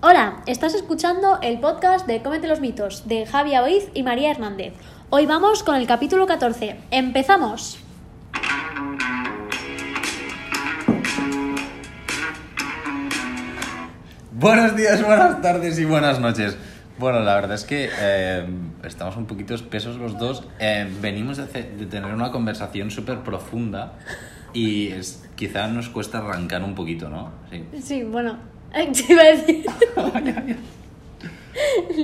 Hola, estás escuchando el podcast de Cómete los mitos de Javi Aboiz y María Hernández. Hoy vamos con el capítulo 14. ¡Empezamos! Buenos días, buenas tardes y buenas noches. Bueno, la verdad es que eh, estamos un poquito espesos los dos. Eh, venimos de, tener una conversación súper profunda y es- quizá nos cuesta arrancar un poquito, ¿no? Sí. Sí, bueno, eh, te iba a decir.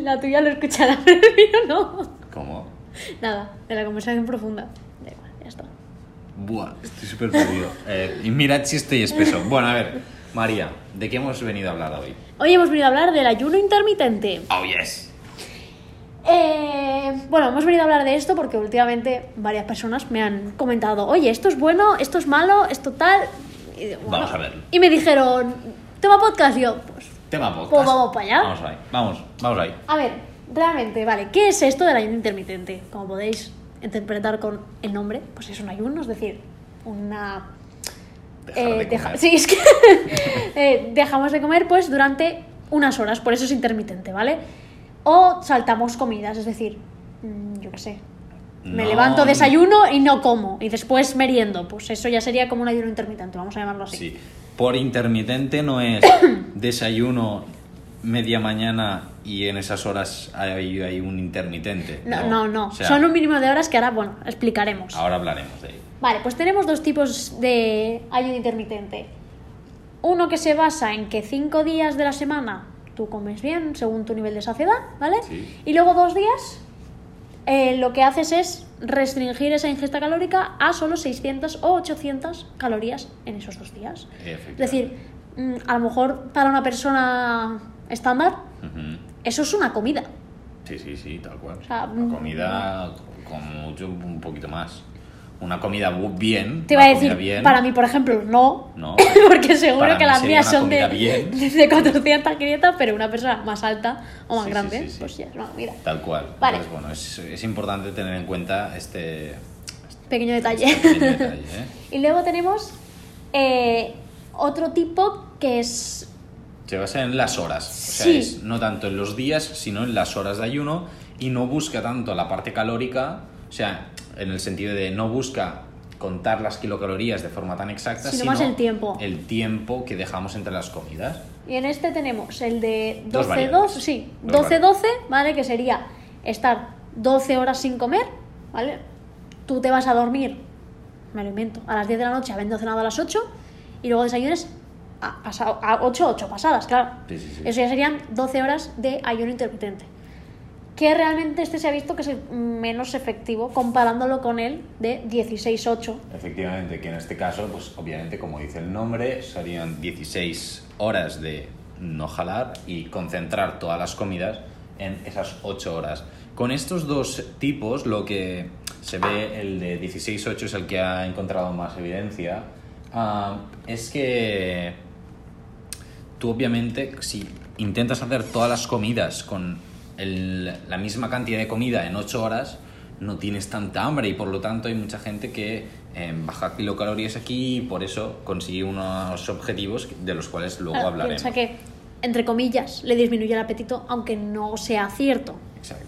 La tuya lo escuchará, pero el mío no. ¿Cómo? Nada, de la conversación profunda. Da igual, ya está. Buah, estoy súper perdido. Eh, y mirad si estoy espeso. Bueno, a ver, María, ¿de qué hemos venido a hablar hoy? Hoy hemos venido a hablar del ayuno intermitente. Oh, yes. Eh, bueno, hemos venido a hablar de esto porque últimamente varias personas me han comentado, oye, esto es bueno, esto es malo, esto tal. Y, Vamos a verlo. Y me dijeron, tema podcast, y yo, pues, Tema podcast. Pues vamos para allá. Vamos ahí, vamos, vamos ahí. a ver, realmente, vale, ¿qué es esto del ayuno intermitente? Como podéis interpretar con el nombre, pues es un ayuno, es decir, una... Dejar eh, de deja- comer. sí, es que eh, dejamos de comer pues durante unas horas, por eso es intermitente, ¿vale? O saltamos comidas, es decir, mm, yo qué sé, me No, levanto, desayuno y no como. Y después meriendo. Pues eso ya sería como un ayuno intermitente, vamos a llamarlo así. Sí. Por intermitente no es desayuno media mañana y en esas horas hay, hay un intermitente. No, no, no. O sea, Son un mínimo de horas que ahora, bueno, explicaremos. Ahora hablaremos de ello. Vale, pues tenemos dos tipos de ayuno intermitente. Uno que se basa en que cinco días de la semana tú comes bien según tu nivel de saciedad, ¿vale? Sí. Y luego dos días eh, lo que haces es restringir esa ingesta calórica a solo 600 o 800 calorías en esos dos días. Es decir, mm, a lo mejor para una persona estándar, eso es una comida. Sí, sí, sí, tal cual. sea, Una mm, comida con mucho, un poquito más. Una comida bien. Te iba a decir, bien. para mí, por ejemplo, no. No. Porque seguro que las mías son de, de 400, 500, pero una persona más alta o más Sí, grande, sí, sí. pues ya es una comida. Tal cual. Vale. Entonces, bueno, es, es importante tener en cuenta este, Pequeño detalle. este pequeño detalle. ¿eh? y luego tenemos eh, otro tipo que es Se basa en las horas. O sea, Sí. es no tanto en los días, sino en las horas de ayuno y no busca tanto la parte calórica, o sea, en el sentido de no busca contar las kilocalorías de forma tan exacta, Sino sino, más el tiempo. el tiempo que dejamos entre las comidas. Y en este tenemos el de Dos 12-12, variantes. sí, Dos 12-12, ¿vale? Que sería estar 12 horas sin comer, ¿vale? Tú te vas a dormir, me lo invento, a las 10 de la noche, habiendo cenado a las 8, y luego desayunes a, a 8, 8 pasadas, claro. Sí, sí, sí. Eso ya serían 12 horas de ayuno intermitente. Que realmente este se ha visto que es menos efectivo comparándolo con el de 16-8. Efectivamente, que en este caso, pues obviamente, como dice el nombre, serían 16 horas de no jalar y concentrar todas las comidas en esas 8 horas. Con estos dos tipos, lo que se ve, el de 16-8 es el que ha encontrado más evidencia, ah, es que tú obviamente, si intentas hacer todas las comidas con el- la misma cantidad de comida en 8 horas, no tienes tanta hambre y por lo tanto hay mucha gente que eh, baja kilocalorías aquí y por eso consigue unos objetivos de los cuales luego Claro, hablaremos. piensa que, entre comillas, le disminuye el apetito, aunque no sea cierto. Exacto.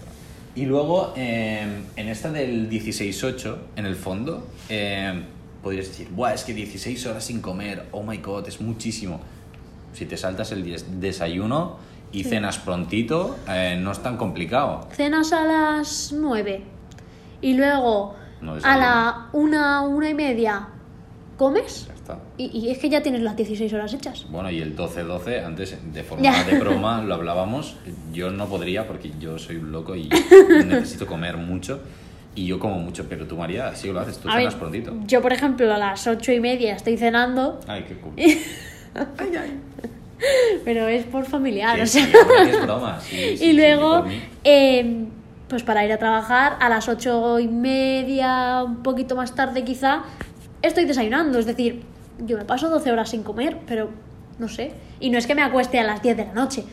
Y luego, eh, en esta del 16-8, en el fondo, eh, podrías decir, Buah, es que 16 horas sin comer, oh my god, es muchísimo. Si te saltas el des- desayuno y cenas prontito, eh, no es tan complicado. Cenas a las 9 y luego No a la una, una y media comes Ya está. y, y es que ya tienes las 16 horas hechas. Bueno, y el 12-12, antes de forma Ya. de broma lo hablábamos, yo no podría porque yo soy un loco y necesito comer mucho. Y yo como mucho, pero tú, María, sí lo haces, tú A cenas ver, prontito. yo por ejemplo a las 8 y media estoy cenando, Ay, qué cool. pero es por familiar, Que o sea. sí, es broma. sí, sí, sí, y luego, eh, pues para ir a trabajar a las ocho y media, un poquito más tarde quizá, estoy desayunando. Es decir, yo me paso 12 horas sin comer, pero no sé. Y no es que me acueste a las 10 de la noche.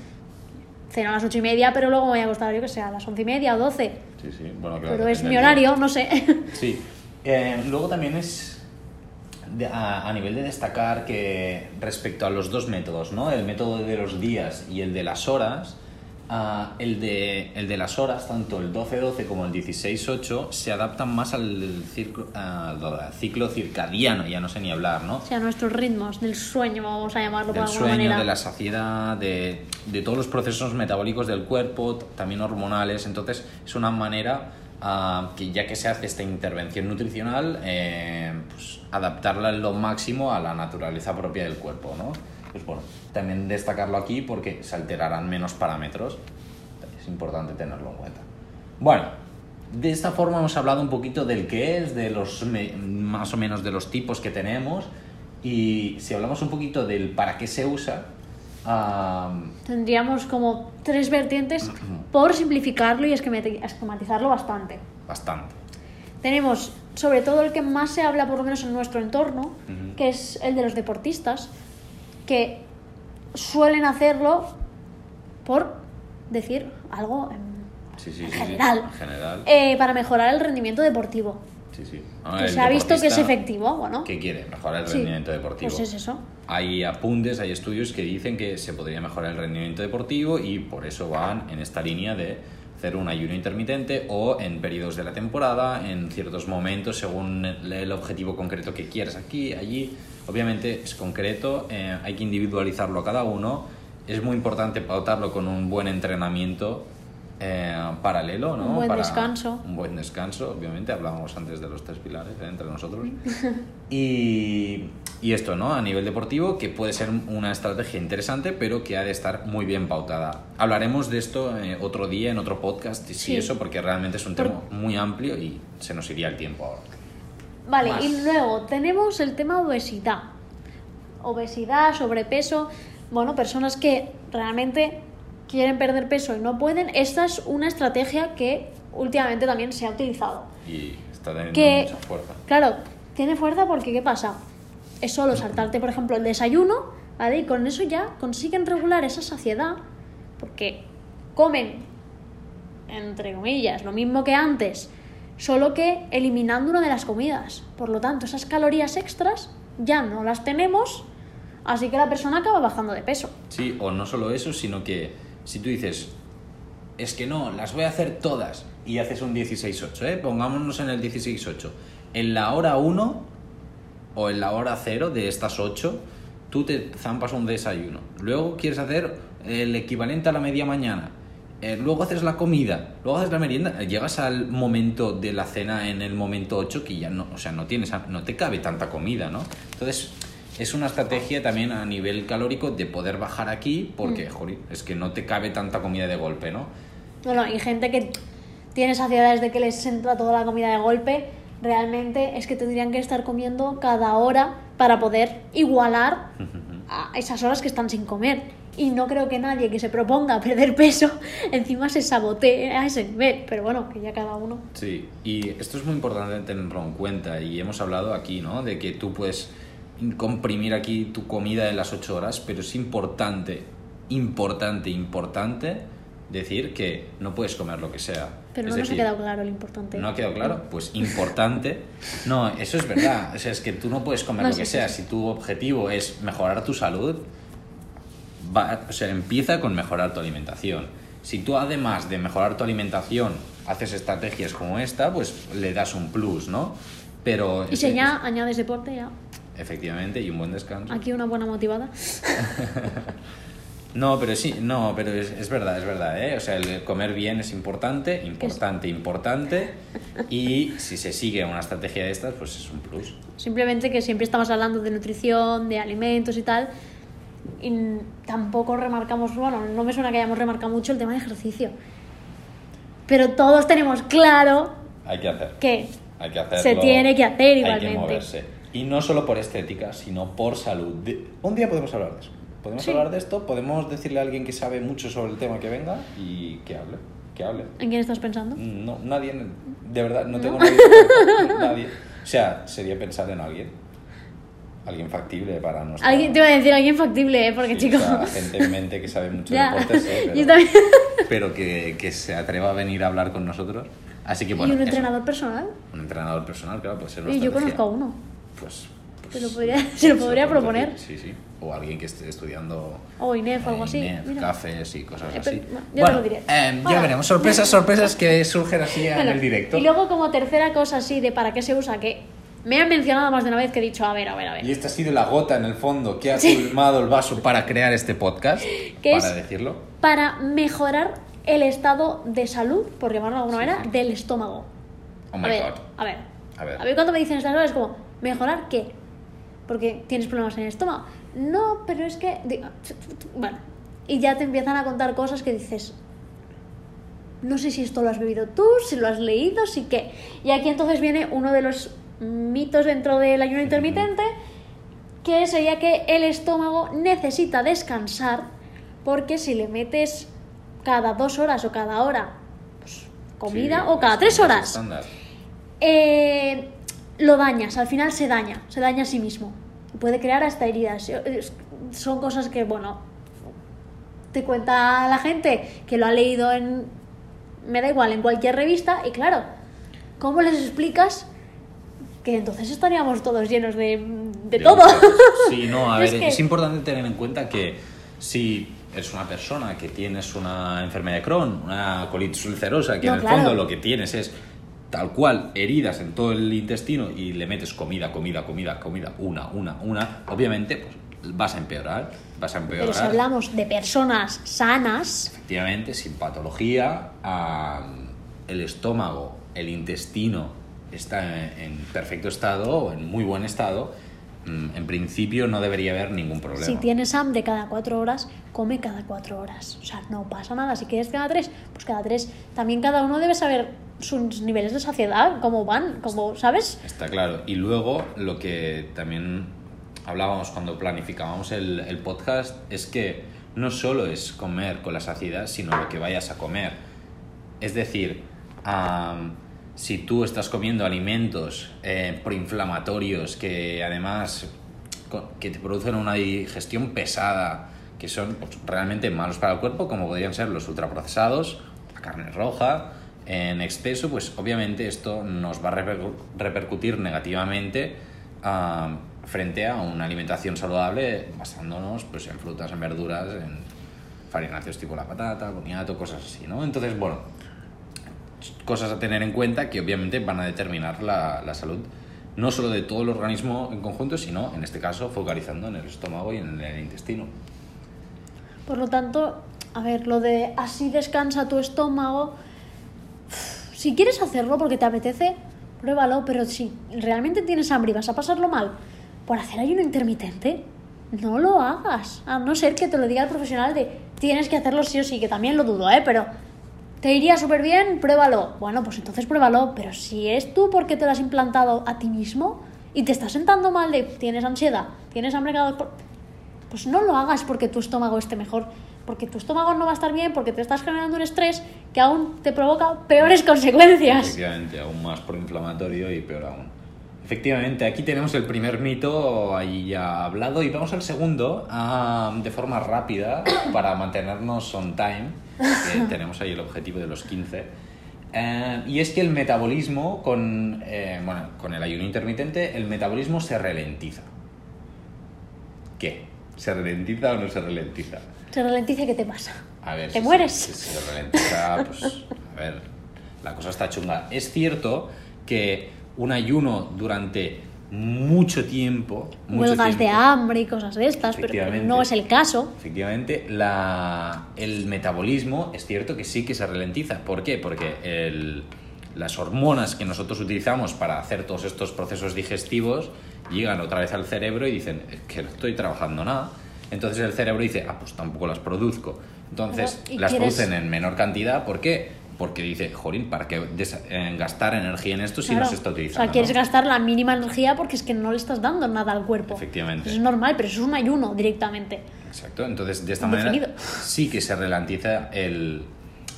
Ceno a las ocho y media, pero luego me voy a acostar, yo que sé, a las once y media o 12. Sí, sí, bueno, claro. Pero es mi horario, no sé. Sí. Eh, luego también es. De- a, a nivel de destacar que respecto a los dos métodos, ¿no? El método de los días y el de las horas, ah, el, de, el de las horas, tanto el 12-12 como el 16-8, se adaptan más al, circo- al ciclo circadiano, ya no sé ni hablar, ¿no? O sea, nuestros ritmos del sueño, vamos a llamarlo del por alguna sueño, manera. de la saciedad, de, de todos los procesos metabólicos del cuerpo, también hormonales. Entonces, es una manera que ya que se hace esta intervención nutricional, eh, pues adaptarla lo máximo a la naturaleza propia del cuerpo, ¿no? Pues bueno, también destacarlo aquí porque se alterarán menos parámetros. Es importante tenerlo en cuenta. Bueno, de esta forma hemos hablado un poquito del qué es, de los más o menos de los tipos que tenemos y si hablamos un poquito del para qué se usa, Tendríamos como tres vertientes por simplificarlo y esquemati- esquematizarlo bastante. bastante. Tenemos sobre todo el que más se habla, por lo menos en nuestro entorno, que es el de los deportistas, que suelen hacerlo por decir algo en, Sí, sí, en sí, sí, general, en general. eh, para mejorar el rendimiento deportivo. Sí, sí. Ah, Que se ha visto que es efectivo, bueno. ¿Qué quiere? Mejorar el sí, rendimiento deportivo. Pues es eso. Hay apuntes, hay estudios que dicen que se podría mejorar el rendimiento deportivo y por eso van en esta línea de hacer un ayuno intermitente o en periodos de la temporada, en ciertos momentos, según el el objetivo concreto que quieras aquí, allí. Obviamente es concreto, eh, hay que individualizarlo a cada uno. Es muy importante pautarlo con un buen entrenamiento eh, paralelo, ¿no? Un buen descanso. Un buen descanso, obviamente. Hablábamos antes de los tres pilares ¿eh? entre nosotros. Y, y esto, ¿no? A nivel deportivo, que puede ser una estrategia interesante, pero que ha de estar muy bien pautada. Hablaremos de esto eh, otro día, en otro podcast, y sí, eso, porque realmente es un Por- tema muy amplio y se nos iría el tiempo ahora. Vale, Más. y luego tenemos el tema obesidad. Obesidad, sobrepeso, bueno, personas que realmente quieren perder peso y no pueden. Esta es una estrategia que últimamente también se ha utilizado. Y está teniendo Que, mucha fuerza. claro, tiene fuerza porque ¿qué pasa? Es solo saltarte, por ejemplo, el desayuno, ¿vale? Y con eso ya consiguen regular esa saciedad porque comen, entre comillas, lo mismo que antes, solo que eliminando una de las comidas. Por lo tanto, esas calorías extras ya no las tenemos, así que la persona acaba bajando de peso. Sí, o no solo eso, sino que si tú dices, es que no, las voy a hacer todas y haces un 16-8, ¿eh? pongámonos en el 16-8. En la hora 1 o en la hora 0 de estas 8, tú te zampas un desayuno. Luego quieres hacer el equivalente a la media mañana. Eh, luego haces la comida, luego haces la merienda, eh, llegas al momento de la cena en el momento 8 que ya no, o sea, no tienes, no te cabe tanta comida, ¿no? Entonces, es una estrategia también a nivel calórico de poder bajar aquí porque, jolín, es que no te cabe tanta comida de golpe, ¿no? Bueno, y gente que tiene saciedades de que les entra toda la comida de golpe, realmente es que tendrían que estar comiendo cada hora para poder igualar a esas horas que están sin comer. Y no creo que nadie que se proponga perder peso encima se sabotee a ese nivel. Pero bueno, que ya cada uno. Sí, y esto es muy importante tenerlo en cuenta y hemos hablado aquí, ¿no? De que tú puedes comprimir aquí tu comida en las 8 horas, pero es importante, importante, importante decir que no puedes comer lo que sea. Pero Es no nos ha quedado claro lo importante. ¿No ha quedado claro? Pues importante. No, eso es verdad. O sea, es que tú no puedes comer No, lo sí, que sí, sea. sí. Si tu objetivo es mejorar tu salud, va, o sea, empieza con mejorar tu alimentación. Si tú además de mejorar tu alimentación haces estrategias como esta, pues le das un plus, ¿no? Pero Y si ya añades deporte, ya. Efectivamente y un buen descanso. Aquí una buena motivada. No, pero sí, no, pero es, es verdad, es verdad, ¿eh? O sea, el comer bien es importante, importante, importante. Y si se sigue una estrategia de estas, pues es un plus. Simplemente que siempre estamos hablando de nutrición, de alimentos y tal. Y tampoco remarcamos, bueno, no me suena que hayamos remarcado mucho el tema de ejercicio. Pero todos tenemos claro Hay que hacer. que Hay que hacerlo. se tiene que hacer Hay que igualmente. moverse. Y no solo por estética, sino por salud. De- Un día podemos hablar de eso. Podemos Sí. hablar de esto, podemos decirle a alguien que sabe mucho sobre el tema que venga y que hable. Que hable. ¿En quién estás pensando? No, nadie, de verdad, no tengo nadie, nadie. O sea, sería pensar en alguien. Alguien factible para nosotros. Alguien, te iba a decir alguien factible, ¿eh? porque chico. gente en mente que sabe mucho de Ya. deportes, sí, pero, Yo también. pero que, que se atreva a venir a hablar con nosotros. Así que ¿Y bueno. un eso. entrenador personal? Un entrenador personal, claro, puede ser Y yo conozco a uno. Pues, pues Se lo podría, se lo podría proponer. Sí, sí. O alguien que esté estudiando O Inef o algo eh, así. INEF, mira. cafés y cosas Eh, así. pero- no, yo te bueno, lo diré. eh, ya veremos. Sorpresas, sorpresas que surgen así en el directo. Y luego como tercera cosa así de para qué se usa, que me han mencionado más de una vez que he dicho, a ver, a ver, a ver. Y esta ha sido la gota en el fondo que ha Sí. colmado el vaso para crear este podcast. ¿Qué para es? decirlo. Para mejorar el estado de salud, por llamarlo de alguna manera, del estómago. Oh a my ver, god. a ver. A ver. A ver cuando me dicen estas cosas es como, ¿mejorar qué? Porque tienes problemas en el estómago. No, pero es que... Bueno, y ya te empiezan a contar cosas que dices... No sé si esto lo has bebido tú, si lo has leído, si qué. Y aquí entonces viene uno de los mitos dentro del ayuno intermitente, que sería que el estómago necesita descansar porque si le metes cada dos horas o cada hora pues, comida Sí, o cada es- tres es horas estándar. eh, lo dañas, al final se daña, se daña a sí mismo. Puede crear hasta heridas. Son cosas que, bueno, te cuenta la gente que lo ha leído en, me da igual, en cualquier revista. Y claro, ¿cómo les explicas que entonces estaríamos todos llenos de, de todo? Sí, no, a Es ver, que- es importante tener en cuenta que si eres una persona que tienes una enfermedad de Crohn, una colitis ulcerosa, que No, en el claro. fondo lo que tienes es tal cual heridas en todo el intestino y le metes comida, comida, comida, comida, una, una, una, obviamente pues vas a empeorar, vas a empeorar. Pero si hablamos de personas sanas, Efectivamente, sin patología, el estómago, el intestino está en, en perfecto estado o en muy buen estado. mm, En principio no debería haber ningún problema. Si tienes hambre cada cuatro horas, come cada cuatro horas. O sea, no pasa nada. Si quieres cada tres, pues cada tres. También cada uno debe saber sus niveles de saciedad, cómo van, cómo, ¿sabes? Está claro. Y luego lo que también hablábamos cuando planificábamos el, el podcast es que no solo es comer con la saciedad, sino lo que vayas a comer. Es decir, am, si tú estás comiendo alimentos eh, proinflamatorios que además que te producen una digestión pesada, que son pues, realmente malos para el cuerpo, como podrían ser los ultraprocesados, la carne roja, en exceso, pues obviamente esto nos va a reper- repercutir negativamente ah, frente a una alimentación saludable basándonos pues, en frutas, en verduras, en farináceos tipo la patata, boniato, cosas así, ¿no? Entonces, bueno, cosas a tener en cuenta que obviamente van a determinar la, la salud no solo de todo el organismo en conjunto, sino en este caso focalizando en el estómago y en el intestino. Por lo tanto, a ver, lo de así descansa tu estómago. Si quieres hacerlo porque te apetece, pruébalo, pero si realmente tienes hambre y vas a pasarlo mal por hacer ayuno intermitente, no lo hagas. A no ser que te lo diga el profesional de tienes que hacerlo sí o sí, que también lo dudo, ¿eh? Pero te iría súper bien, pruébalo. Bueno, pues entonces pruébalo, pero si es tú porque te lo has implantado a ti mismo y te estás sentando mal de tienes ansiedad, tienes hambre cada pues no lo hagas porque tu estómago esté mejor, porque tu estómago no va a estar bien, porque te estás generando un estrés que aún te provoca peores consecuencias. Efectivamente, aún más proinflamatorio y peor aún. Efectivamente, aquí tenemos el primer mito ahí ya hablado y vamos al segundo ah, de forma rápida para mantenernos on time, que tenemos ahí el objetivo de los 15. Eh, y es que el metabolismo con, eh, bueno, con el ayuno intermitente, el metabolismo se ralentiza. ¿Qué? ¿Se ralentiza o no se ralentiza? Se ralentiza, ¿qué te pasa? A ver, ¿Te si mueres? Se, si se ralentiza, pues, a ver, la cosa está chunga. Es cierto que un ayuno durante mucho tiempo... Mucho Huelgas de hambre y cosas de estas, pero no es el caso. Efectivamente, la, el metabolismo es cierto que sí que se ralentiza. ¿Por qué? Porque el- las hormonas que nosotros utilizamos para hacer todos estos procesos digestivos llegan otra vez al cerebro y dicen "Es que no estoy trabajando nada. Entonces el cerebro dice, ah, pues tampoco las produzco. Entonces las quieres- producen en menor cantidad. ¿Por qué? Porque dice, jorín, ¿para qué eh, gastar energía en esto si Claro. no se está O utilizando? sea, quieres no? gastar la mínima energía porque es que no le estás dando nada al cuerpo. Efectivamente. Eso es normal, pero eso es un ayuno directamente. Exacto, entonces de esta Indefinido. manera sí que se ralentiza el,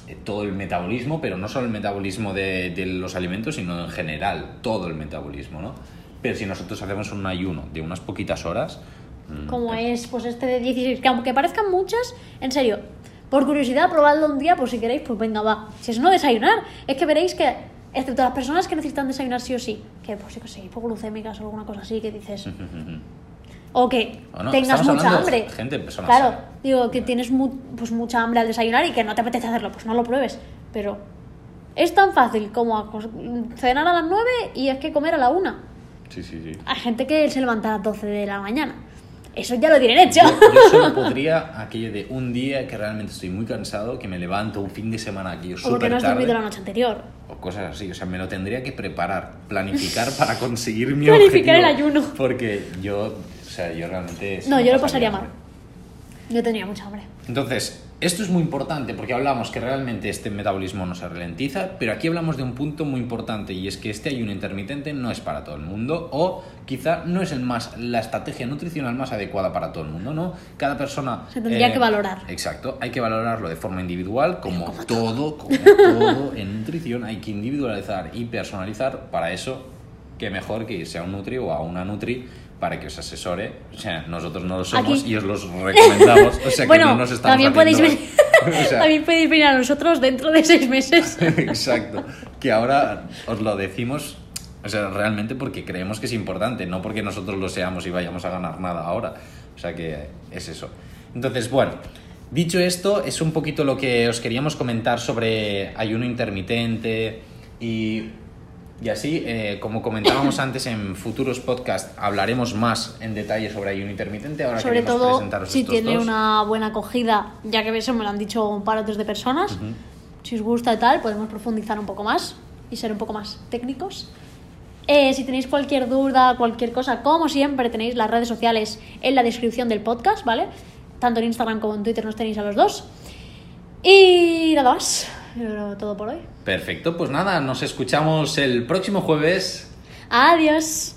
eh, todo el metabolismo, pero no solo el metabolismo de, de los alimentos, sino en general todo el metabolismo, ¿no? Pero si nosotros hacemos un ayuno de unas poquitas horas, mm, Como es pues este de 16, que aunque parezcan muchas, en serio, por curiosidad, probadlo un día, por si queréis, pues venga, va. Si es no desayunar, es que veréis que Excepto las personas que necesitan desayunar sí o sí, que pues sí que sí, hipoglucémicas o alguna cosa así que dices. O que O no, tengas mucha hambre. gente, personas claro, digo que tienes mu- pues mucha hambre al desayunar y que no te apetece hacerlo, pues no lo pruebes. Pero es tan fácil como cenar a las 9 y es que comer a la 1. Sí, sí, sí. Hay gente que se levanta a las 12 de la mañana. Eso ya lo tienen hecho. Yo, yo solo podría aquello de un día que realmente estoy muy cansado, que me levanto un fin de semana aquí o porque súper no has dormido la noche anterior. o cosas así. O sea, me lo tendría que preparar, planificar para conseguir mi Planificar objetivo. el ayuno. Porque yo, o sea, yo realmente... No, yo lo pasaría mal. Yo tenía mucha hambre. Entonces, esto es muy importante porque hablamos que realmente este metabolismo no se ralentiza, pero aquí hablamos de un punto muy importante y es que este ayuno intermitente no es para todo el mundo o quizá no es el más, la estrategia nutricional más adecuada para todo el mundo, ¿no? Cada persona... eh, Se tendría que valorar. Exacto, hay que valorarlo de forma individual, como, todo, como todo en nutrición, hay que individualizar y personalizar, para eso, que mejor que irse a un Nutri o a una Nutri para que os asesore. O sea, nosotros no lo somos Aquí. y os los recomendamos. O sea, que no nos estamos también podéis, venir, O sea, también podéis venir a nosotros dentro de seis meses. Exacto. Que ahora os lo decimos, o sea, realmente porque creemos que es importante, no porque nosotros lo seamos y vayamos a ganar nada ahora. O sea que es eso. Entonces, bueno, dicho esto, es un poquito lo que os queríamos comentar sobre ayuno intermitente y, y así, eh, como comentábamos antes en futuros podcasts, hablaremos más en detalle sobre ayuno intermitente. Ahora Sobre queremos todo presentaros si estos tiene dos. una buena acogida, ya que eso me lo han dicho un par o tres de personas. Si os gusta y tal, podemos profundizar un poco más y ser un poco más técnicos. Eh, si tenéis cualquier duda, cualquier cosa, como siempre, tenéis las redes sociales en la descripción del podcast, ¿vale? Tanto en Instagram como en Twitter nos tenéis a los dos. Y nada más. Yo creo todo por hoy. Perfecto, pues nada, nos escuchamos el próximo jueves. Adiós.